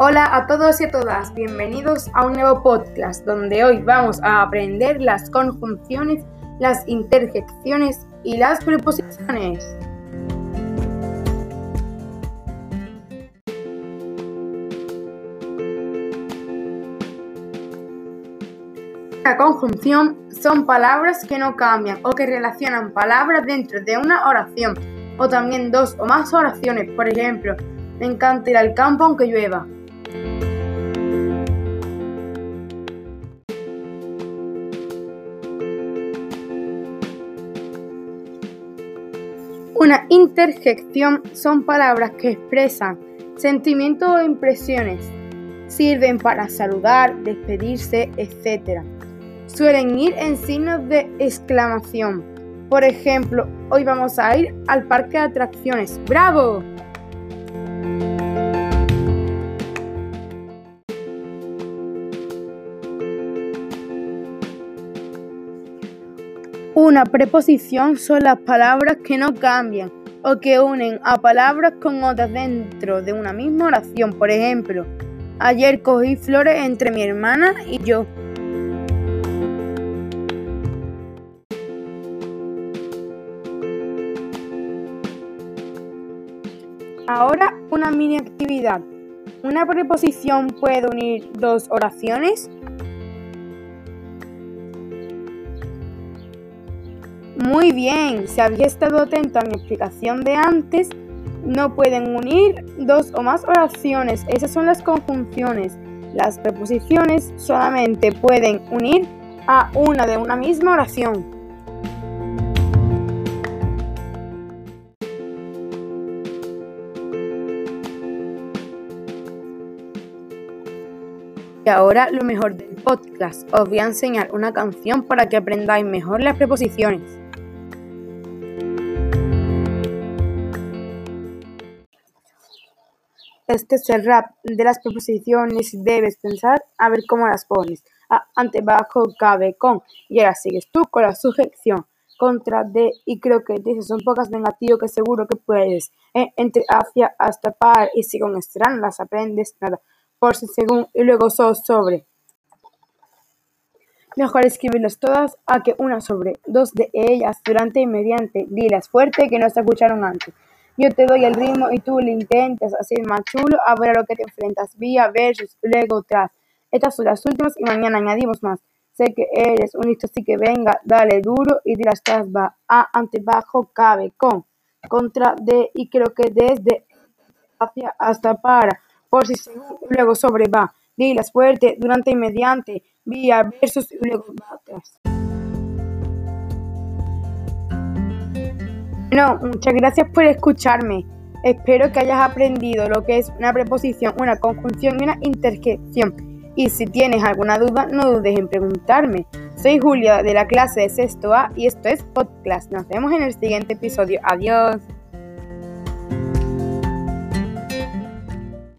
Hola a todos y a todas, bienvenidos a un nuevo podcast donde hoy vamos a aprender las conjunciones, las interjecciones y las preposiciones. La conjunción son palabras que no cambian o que relacionan palabras dentro de una oración o también dos o más oraciones. Por ejemplo, me encanta ir al campo aunque llueva. Una interjección son palabras que expresan sentimientos o impresiones. Sirven para saludar, despedirse, etc. Suelen ir en signos de exclamación. Por ejemplo, hoy vamos a ir al parque de atracciones. ¡Bravo! Una preposición son las palabras que no cambian o que unen a palabras con otras dentro de una misma oración. Por ejemplo, ayer cogí flores entre mi hermana y yo. Ahora una mini actividad. Una preposición puede unir dos oraciones Muy bien, si había estado atento a mi explicación de antes, no pueden unir dos o más oraciones. Esas son las conjunciones. Las preposiciones solamente pueden unir a una de una misma oración. Y ahora lo mejor del podcast. Os voy a enseñar una canción para que aprendáis mejor las preposiciones. Este es el rap de las preposiciones debes pensar a ver cómo las pones. A, ante, bajo, cabe, con. Y ahora sigues tú con la sujeción. Contra, de y creo que dices son pocas negativas que seguro que puedes. Eh, entre, hacia, hasta, par y si con estarán las aprendes nada. Por si, según y luego sos sobre. Mejor escribirlas todas a que una sobre. Dos de ellas durante y mediante. Dilas fuerte que no se escucharon antes. Yo te doy el ritmo y tú lo intentas hacer más chulo a ver a lo que te enfrentas. Vía, versus, luego, tras. Estas son las últimas y mañana añadimos más. Sé que eres un listo, así que venga, dale duro y las tras va. A, ante, bajo, cabe, con. Contra, de y creo que desde, hacia, hasta para. Por si según, luego sobre va. Dilas fuerte, durante y mediante. Vía, versus luego va atrás. No, muchas gracias por escucharme. Espero que hayas aprendido lo que es una preposición, una conjunción y una interjección. Y si tienes alguna duda, no dudes en preguntarme. Soy Julia de la clase de sexto A y esto es Podcast. Nos vemos en el siguiente episodio. Adiós.